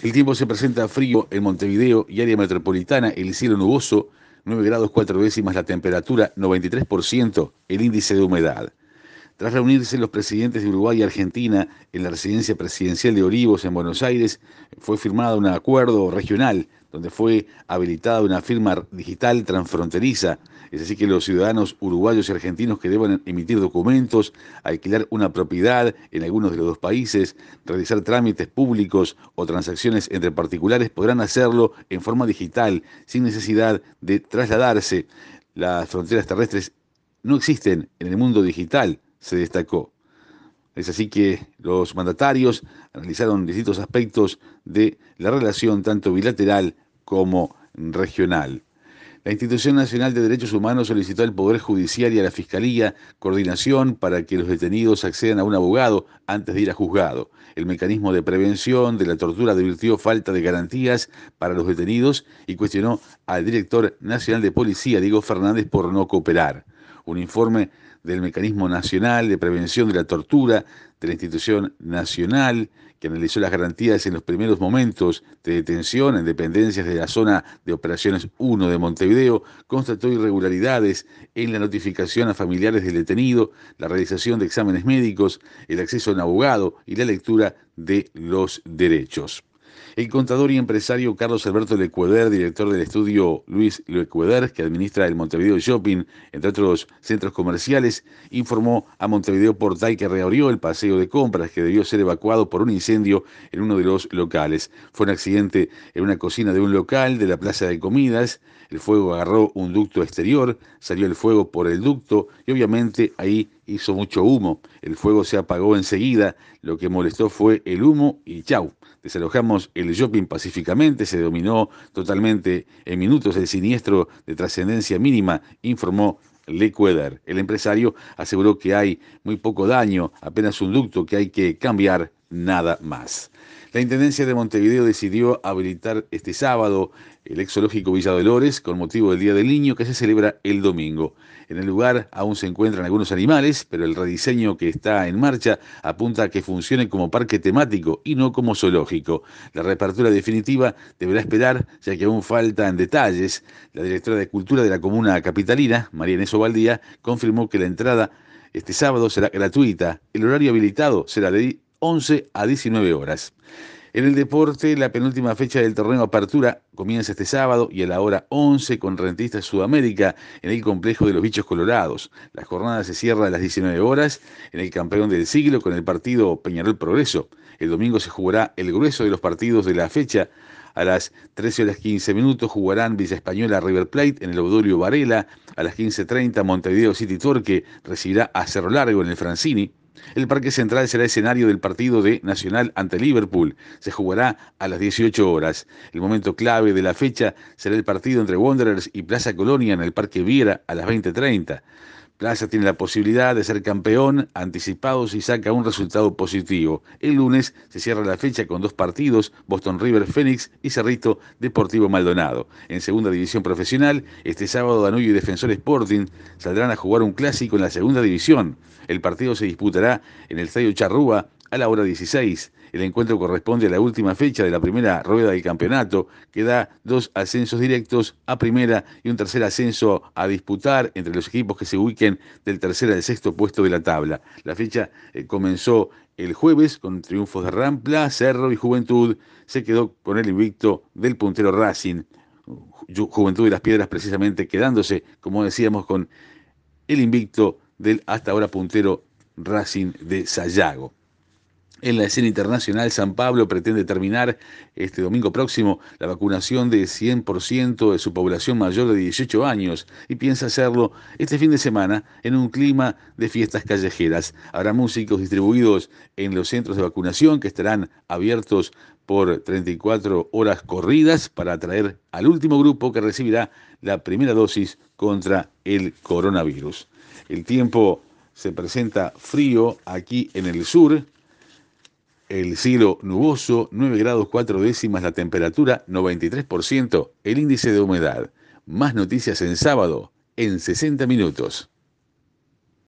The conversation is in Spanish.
El tiempo se presenta frío en Montevideo y área metropolitana, el cielo nuboso, 9 grados 4 décimas la temperatura, 93% el índice de humedad. Tras reunirse los presidentes de Uruguay y Argentina en la residencia presidencial de Olivos en Buenos Aires, fue firmado un acuerdo regional donde fue habilitada una firma digital transfronteriza. Es así que los ciudadanos uruguayos y argentinos que deban emitir documentos, alquilar una propiedad en algunos de los dos países, realizar trámites públicos o transacciones entre particulares podrán hacerlo en forma digital, sin necesidad de trasladarse. Las fronteras terrestres no existen en el mundo digital, se destacó. Es así que los mandatarios analizaron distintos aspectos de la relación tanto bilateral como regional. La Institución Nacional de Derechos Humanos solicitó al Poder Judicial y a la Fiscalía coordinación para que los detenidos accedan a un abogado antes de ir a juzgado. El mecanismo de prevención de la tortura advirtió falta de garantías para los detenidos y cuestionó al director nacional de policía, Diego Fernández, por no cooperar. Un informe del Mecanismo Nacional de Prevención de la Tortura de la Institución Nacional, que analizó las garantías en los primeros momentos de detención en dependencias de la zona de operaciones 1 de Montevideo, constató irregularidades en la notificación a familiares del detenido, la realización de exámenes médicos, el acceso a un abogado y la lectura de los derechos. El contador y empresario Carlos Alberto Lecueder, director del estudio Luis Lecueder, que administra el Montevideo Shopping, entre otros centros comerciales, informó a Montevideo Portal que reabrió el paseo de compras que debió ser evacuado por un incendio en uno de los locales. Fue un accidente en una cocina de un local de la plaza de comidas. El fuego agarró un ducto exterior, salió el fuego por el ducto y obviamente ahí hizo mucho humo. El fuego se apagó enseguida, lo que molestó fue el humo y chau. Desalojamos el shopping pacíficamente, se dominó totalmente en minutos el siniestro de trascendencia mínima, informó Lecueder. El empresario aseguró que hay muy poco daño, apenas un ducto que hay que cambiar, nada más. La Intendencia de Montevideo decidió habilitar este sábado el exológico Villa Dolores con motivo del Día del Niño que se celebra el domingo. En el lugar aún se encuentran algunos animales, pero el rediseño que está en marcha apunta a que funcione como parque temático y no como zoológico. La reapertura definitiva deberá esperar, ya que aún faltan detalles. La directora de Cultura de la Comuna Capitalina, María Inés Ovaldía, confirmó que la entrada este sábado será gratuita. El horario habilitado será de 11 a 19 horas. En el deporte, la penúltima fecha del torneo Apertura comienza este sábado y a la hora 11 con Rentistas Sudamérica en el complejo de los Bichos Colorados. La jornada se cierra a las 19 horas en el campeón del siglo con el partido Peñarol Progreso. El domingo se jugará el grueso de los partidos de la fecha. A las 13 horas 15 minutos jugarán Villa Española River Plate en el Audorio Varela. A las 15.30 Montevideo City Torque recibirá a Cerro Largo en el Francini. El Parque Central será escenario del partido de Nacional ante Liverpool. Se jugará a las 18 horas. El momento clave de la fecha será el partido entre Wanderers y Plaza Colonia en el Parque Viera a las 20.30. Plaza tiene la posibilidad de ser campeón anticipado si saca un resultado positivo. El lunes se cierra la fecha con dos partidos, Boston River Phoenix y Cerrito Deportivo Maldonado. En segunda división profesional, este sábado Danubio y Defensor Sporting saldrán a jugar un clásico en la segunda división. El partido se disputará en el Estadio Charrúa a la hora 16. El encuentro corresponde a la última fecha de la primera rueda del campeonato, que da dos ascensos directos a primera y un tercer ascenso a disputar entre los equipos que se ubiquen del tercer al sexto puesto de la tabla. La fecha eh, comenzó el jueves con triunfos de Rampla, Cerro y Juventud. Se quedó con el invicto del puntero Racing. Juventud y las Piedras precisamente quedándose, como decíamos, con el invicto del hasta ahora puntero Racing de Sayago. En la escena internacional, San Pablo pretende terminar este domingo próximo la vacunación de 100% de su población mayor de 18 años y piensa hacerlo este fin de semana en un clima de fiestas callejeras. Habrá músicos distribuidos en los centros de vacunación que estarán abiertos por 34 horas corridas para atraer al último grupo que recibirá la primera dosis contra el coronavirus. El tiempo se presenta frío aquí en el sur, el cielo nuboso, 9 grados 4 décimas la temperatura, 93% el índice de humedad. Más noticias en sábado, en 60 minutos.